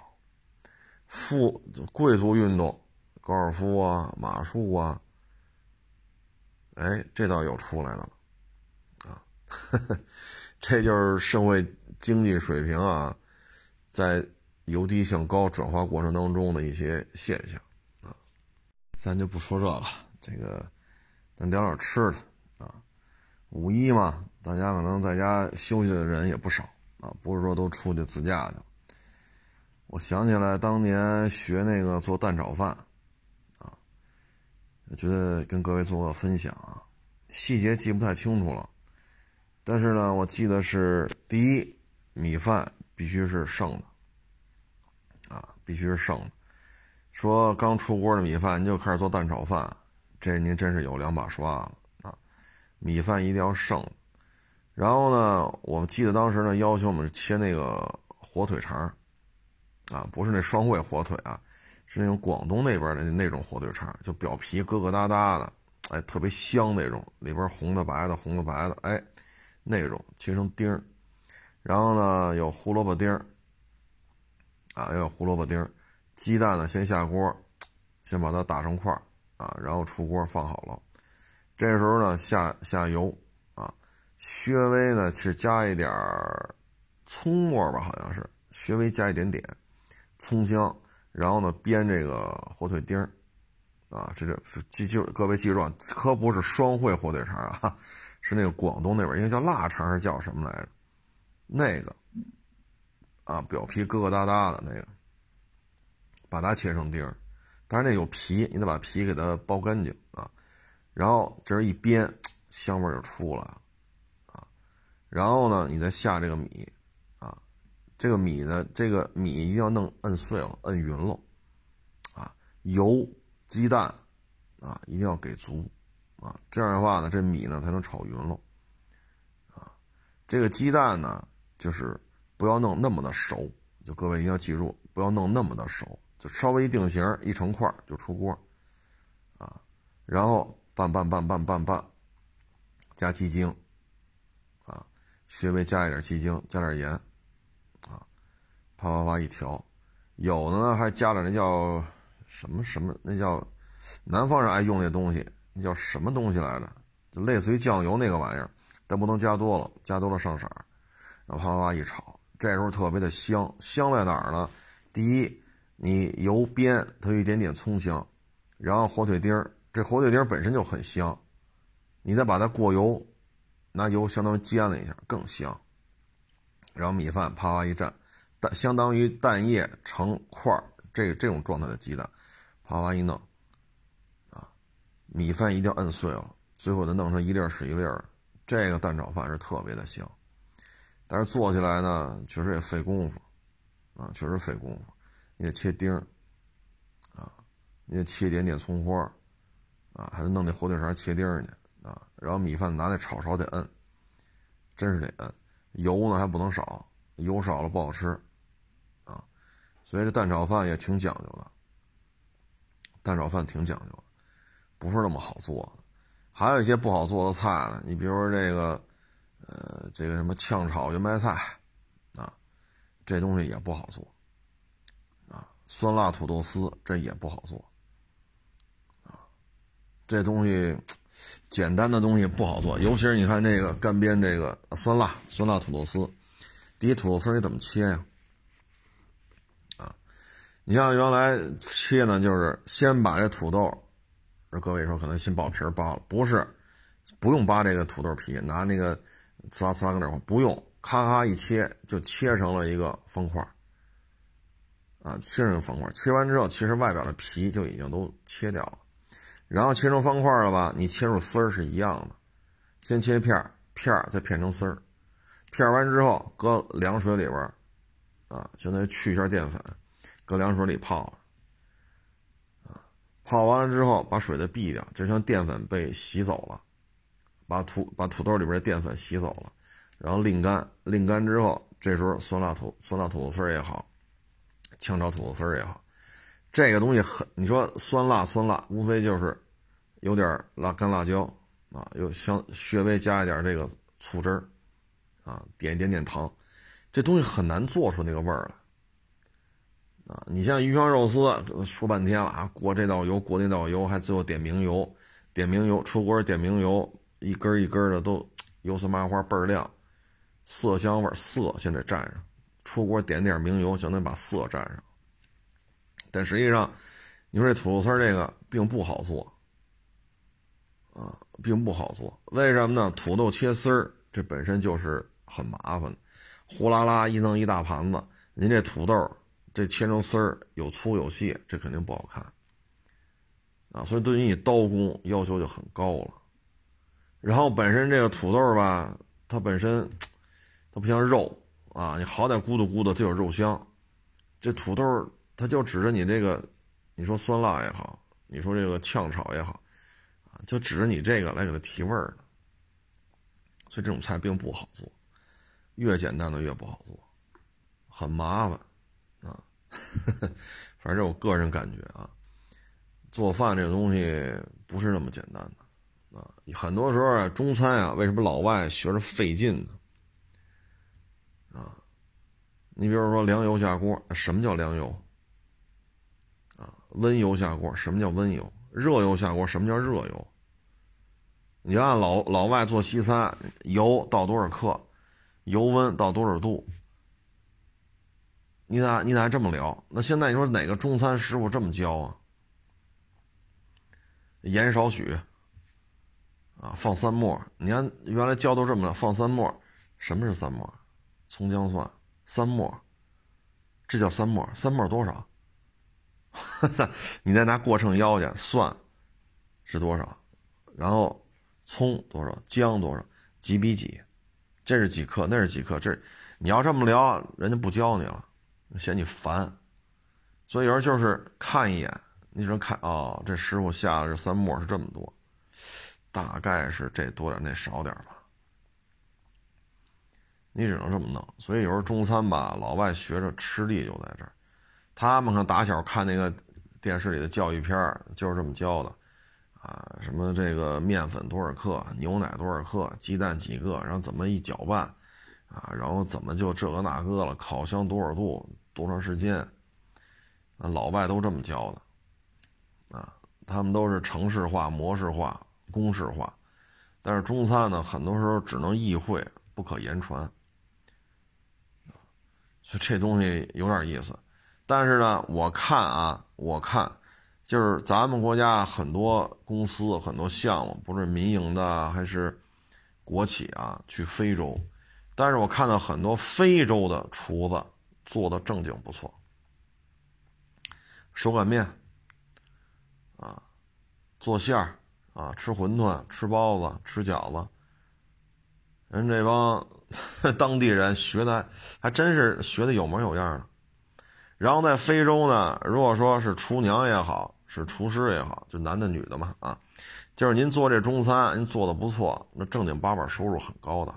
富贵族运动，高尔夫啊、马术啊，哎，这倒有出来了，啊，[laughs] 这就是社会经济水平啊，在由低向高转化过程当中的一些现象啊。咱就不说这个，这个咱聊点吃的啊。五一嘛，大家可能在家休息的人也不少。啊，不是说都出去自驾去了。我想起来当年学那个做蛋炒饭，啊，我觉得跟各位做个分享啊，细节记不太清楚了，但是呢，我记得是第一，米饭必须是剩的，啊，必须是剩的。说刚出锅的米饭，您就开始做蛋炒饭，这您真是有两把刷了啊，米饭一定要剩。然后呢，我记得当时呢要求我们切那个火腿肠啊，不是那双汇火腿啊，是那种广东那边的那种火腿肠，就表皮疙疙瘩瘩的，哎，特别香那种，里边红的白的，红的白的，哎，那种切成丁儿。然后呢，有胡萝卜丁儿啊，要有胡萝卜丁儿，鸡蛋呢先下锅，先把它打成块儿啊，然后出锅放好了。这时候呢，下下油啊。稍微呢是加一点葱末吧，好像是稍微加一点点葱姜，然后呢煸这个火腿丁儿，啊，这个是记就各位记住啊，可不是双汇火腿肠啊，[laughs] 是那个广东那边应该叫腊肠是叫什么来着？那个啊，表皮疙疙瘩瘩的那个，把它切成丁儿，但是那有皮，你得把皮给它剥干净啊，然后这一煸，香味就出来了啊。然后呢，你再下这个米，这个米呢，这个米一定要弄摁碎了，摁匀了，啊，油、鸡蛋，啊，一定要给足，啊，这样的话呢，这米呢才能炒匀了，啊，这个鸡蛋呢，就是不要弄那么的熟，就各位一定要记住，不要弄那么的熟，就稍微一定型，一成块就出锅，啊，然后拌拌拌拌拌拌，加鸡精。啊稍微加一点鸡精，加点盐，啪啪啪一调，有的呢还加点那叫什么什么，那叫南方人爱用那东西，那叫什么东西来着？就类似于酱油那个玩意儿，但不能加多了，加多了上色儿。然后啪啪啪一炒，这时候特别的香，香在哪儿呢？第一，你油煸它有一点点葱香，然后火腿丁儿，这火腿丁儿本身就很香，你再把它过油。拿油相当于煎了一下，更香。然后米饭啪啪一蘸，蛋相当于蛋液成块儿这这种状态的鸡蛋，啪啪一弄，啊，米饭一定要摁碎了，最后再弄成一粒儿是一粒儿，这个蛋炒饭是特别的香。但是做起来呢，确实也费功夫，啊，确实费功夫，你得切丁儿，啊，你得切一点点葱花，啊，还得弄那火腿肠切丁儿去，啊，然后米饭拿那炒勺得摁，真是得摁，油呢还不能少，油少了不好吃。所以这蛋炒饭也挺讲究的，蛋炒饭挺讲究，不是那么好做的。还有一些不好做的菜呢，你比如说这个，呃，这个什么炝炒圆白菜，啊，这东西也不好做，啊，酸辣土豆丝这也不好做，啊，这东西简单的东西不好做，尤其是你看这个干煸这个酸辣酸辣土豆丝，第一土豆丝你怎么切呀？你像原来切呢，就是先把这土豆，各位说可能先剥皮扒了，不是，不用扒这个土豆皮，拿那个呲啦呲啦跟这不用，咔咔一切就切成了一个方块啊，切成方块切完之后，其实外表的皮就已经都切掉了，然后切成方块了吧？你切出丝儿是一样的，先切片儿，片儿再片成丝儿，片完之后搁凉水里边啊，相当于去一下淀粉。搁凉水里泡，啊，泡完了之后把水再避掉，就像淀粉被洗走了，把土把土豆里边的淀粉洗走了，然后沥干，沥干之后，这时候酸辣土酸辣土豆丝也好，炝炒土豆丝也好，这个东西很，你说酸辣酸辣，无非就是有点辣干辣椒啊，又相稍微加一点这个醋汁儿，啊，点一点点糖，这东西很难做出那个味儿来。啊，你像鱼香肉丝，说半天了啊，过这道油，过那道油，还最后点明油，点明油，出锅点明油，一根一根的都油丝麻花倍儿亮，色香味色先得蘸上，出锅点点明油，相当于把色蘸上。但实际上，你说这土豆丝这个并不好做，啊，并不好做，为什么呢？土豆切丝儿，这本身就是很麻烦，呼啦啦一弄一大盘子，您这土豆。这切成丝儿有粗有细，这肯定不好看啊！所以对于你刀工要求就很高了。然后本身这个土豆吧，它本身它不像肉啊，你好歹咕嘟咕嘟它有肉香。这土豆它就指着你这个，你说酸辣也好，你说这个炝炒也好，啊，就指着你这个来给它提味儿的。所以这种菜并不好做，越简单的越不好做，很麻烦。[laughs] 反正我个人感觉啊，做饭这个东西不是那么简单的啊。很多时候啊，中餐啊，为什么老外学着费劲呢？啊，你比如说凉油下锅，什么叫凉油？啊，温油下锅，什么叫温油？热油下锅，什么叫热油？你按老老外做西餐，油倒多少克，油温到多少度？你咋你咋这么聊？那现在你说哪个中餐师傅这么教啊？盐少许，啊，放三末。你看原来教都这么了，放三末。什么是三末？葱姜蒜，三末。这叫三末。三末多少？[laughs] 你再拿过秤腰去，蒜是多少？然后葱多少？姜多少？几比几？这是几克？那是几克？这你要这么聊，人家不教你了。嫌你烦，所以有时候就是看一眼，你只能看哦，这师傅下的这三沫是这么多，大概是这多点那少点吧，你只能这么弄。所以有时候中餐吧，老外学着吃力就在这儿，他们可能打小看那个电视里的教育片就是这么教的，啊，什么这个面粉多少克，牛奶多少克，鸡蛋几个，然后怎么一搅拌，啊，然后怎么就这个那个了，烤箱多少度。多长时间？啊，老外都这么教的，啊，他们都是程式化、模式化、公式化，但是中餐呢，很多时候只能意会，不可言传，就这东西有点意思。但是呢，我看啊，我看，就是咱们国家很多公司、很多项目，不是民营的还是国企啊，去非洲，但是我看到很多非洲的厨子。做的正经不错。手擀面，啊，做馅儿，啊，吃馄饨，吃包子，吃饺子。人这帮 [laughs] 当地人学的还真是学的有模有样的。然后在非洲呢，如果说是厨娘也好，是厨师也好，就男的女的嘛，啊，就是您做这中餐，您做的不错，那正经八百收入很高的。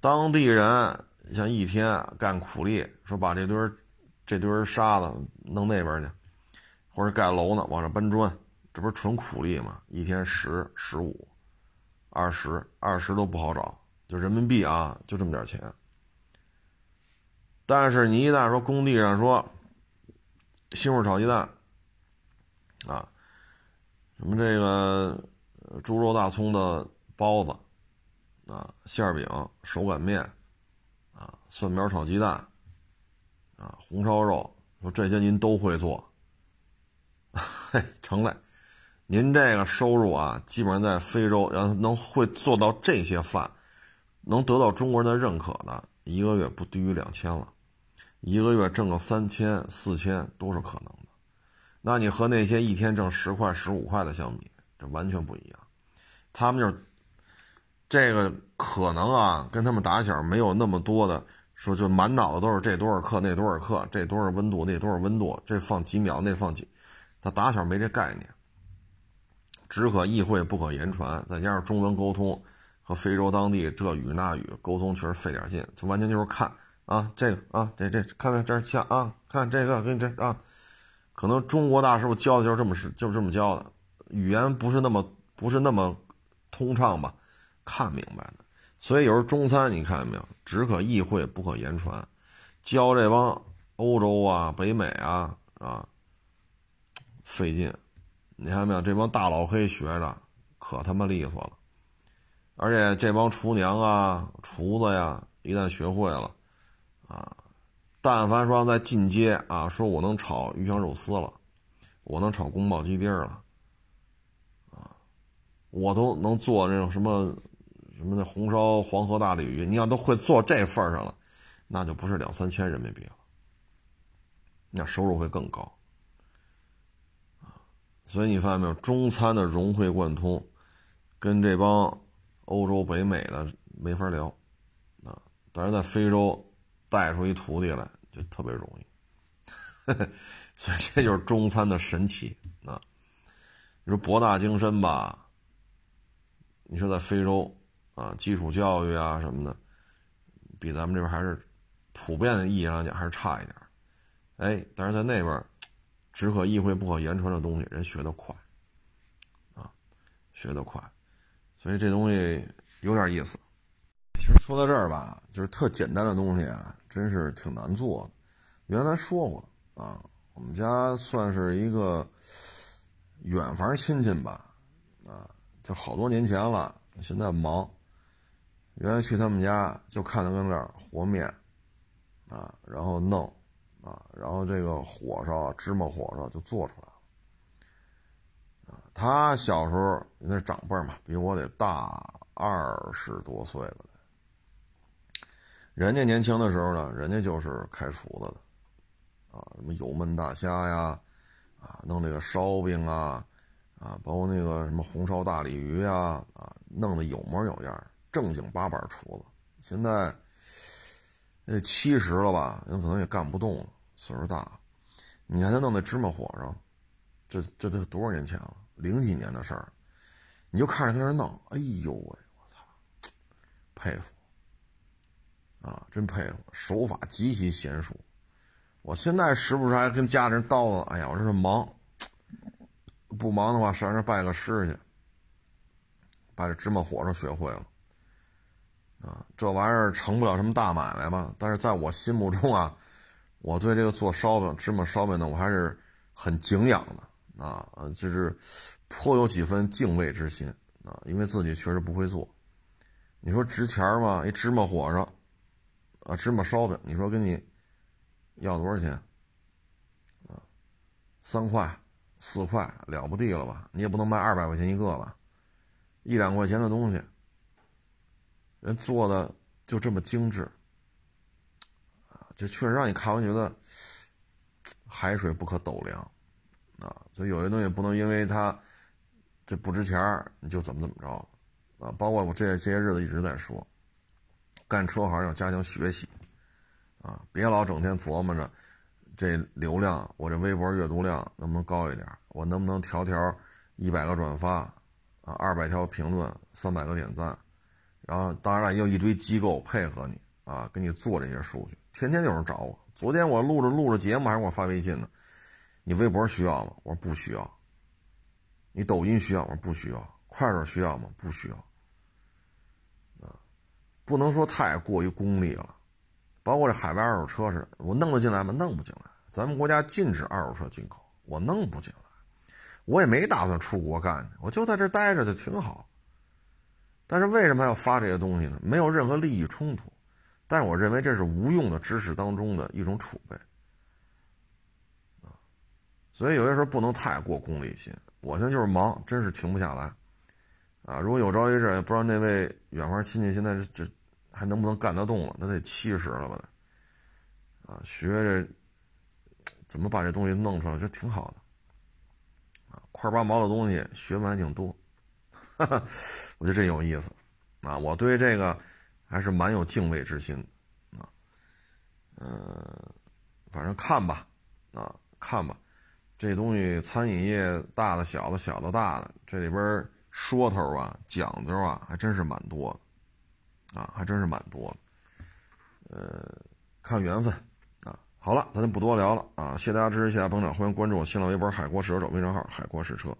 当地人像一天干苦力，说把这堆这堆沙子弄那边去。或者盖楼呢，往上搬砖，这不是纯苦力吗？一天十、十五、二十、二十都不好找，就人民币啊，就这么点钱。但是你一旦说工地上说西红柿炒鸡蛋啊，什么这个猪肉大葱的包子啊，馅饼、手擀面，蒜苗炒鸡蛋啊，红烧肉，说这些您都会做。[laughs] 嘿，成嘞！您这个收入啊，基本上在非洲，然后能会做到这些饭，能得到中国人的认可的，一个月不低于两千了，一个月挣个三千、四千都是可能的。那你和那些一天挣十块、十五块的相比，这完全不一样。他们就是这个可能啊，跟他们打小没有那么多的说，就满脑子都是这多少克、那多少克，这多少温度、那多少温度，这放几秒、那放几。他打小没这概念，只可意会不可言传，再加上中文沟通和非洲当地这语那语沟通确实费点劲，就完全就是看啊这个啊这这看看这像啊看这个给你这啊，可能中国大师傅教的就是这么是就是这么教的，语言不是那么不是那么通畅吧，看明白的，所以有时候中餐你看见没有，只可意会不可言传，教这帮欧洲啊北美啊啊。费劲，你看见没有？这帮大老黑学的可他妈利索了，而且这帮厨娘啊、厨子呀，一旦学会了，啊，但凡说在进阶啊，说我能炒鱼香肉丝了，我能炒宫保鸡丁了，啊，我都能做那种什么什么的红烧黄河大鲤鱼，你要都会做这份上了，那就不是两三千人民币了，那收入会更高。所以你发现没有，中餐的融会贯通，跟这帮欧洲、北美的没法聊啊。但是在非洲带出一徒弟来就特别容易，[laughs] 所以这就是中餐的神奇啊。你说博大精深吧？你说在非洲啊，基础教育啊什么的，比咱们这边还是普遍的意义上讲还是差一点。哎，但是在那边。只可意会不可言传的东西，人学得快，啊，学得快，所以这东西有点意思。其实说到这儿吧，就是特简单的东西啊，真是挺难做的。原来说过啊，我们家算是一个远房亲戚吧，啊，就好多年前了，现在忙。原来去他们家就看他跟那儿和面，啊，然后弄。啊，然后这个火烧芝麻火烧就做出来了。啊，他小时候那是长辈嘛，比我得大二十多岁了。人家年轻的时候呢，人家就是开厨子的，啊，什么油焖大虾呀，啊，弄这个烧饼啊，啊，包括那个什么红烧大鲤鱼呀，啊，弄得有模有样，正经八板厨子。现在那七十了吧，有可能也干不动了。岁数大了，你看他弄那芝麻火烧，这这都多少年前了？零几年的事儿，你就看着跟那弄，哎呦喂，我操，佩服啊，真佩服，手法极其娴熟。我现在时不时还跟家里人叨叨，哎呀，我这是忙，不忙的话上这拜个师去，把这芝麻火烧学会了。啊，这玩意儿成不了什么大买卖嘛？但是在我心目中啊。我对这个做烧饼、芝麻烧饼呢，我还是很敬仰的啊，就是颇有几分敬畏之心啊，因为自己确实不会做。你说值钱吗？一芝麻火烧啊，芝麻烧饼，你说跟你要多少钱啊？三块、四块了不地了吧？你也不能卖二百块钱一个吧？一两块钱的东西，人做的就这么精致啊。这确实让你看完觉得海水不可斗量啊，所以有些东西不能因为它这不值钱你就怎么怎么着啊。包括我这这些日子一直在说，干车行要加强学习啊，别老整天琢磨着这流量，我这微博阅读量能不能高一点，我能不能条条一百个转发啊，二百条评论，三百个点赞，然后当然了，也有一堆机构配合你啊，给你做这些数据。天天有人找我。昨天我录着录着节目，还给我发微信呢。你微博需要吗？我说不需要。你抖音需要吗？不需要。快手需要吗？不需要。啊，不能说太过于功利了。包括这海外二手车似的，我弄得进来吗？弄不进来。咱们国家禁止二手车进口，我弄不进来。我也没打算出国干去，我就在这待着就挺好。但是为什么要发这些东西呢？没有任何利益冲突。但是我认为这是无用的知识当中的一种储备，啊，所以有些时候不能太过功利心。我现在就是忙，真是停不下来，啊，如果有朝一日不知道那位远方亲戚现在这这还能不能干得动了，那得七十了吧？啊，学这怎么把这东西弄出来，这挺好的，啊，块八毛的东西学问还挺多，哈哈，我觉得这有意思，啊，我对这个。还是蛮有敬畏之心，啊，呃，反正看吧，啊，看吧，这东西餐饮业大的、小的、小的、大的，这里边说头啊、讲究啊，还真是蛮多，啊，还真是蛮多，呃，看缘分，啊，好了，咱就不多聊了，啊，谢谢大家支持，谢谢捧场，欢迎关注我新浪微博“海阔试车手”微信号“海阔试车”。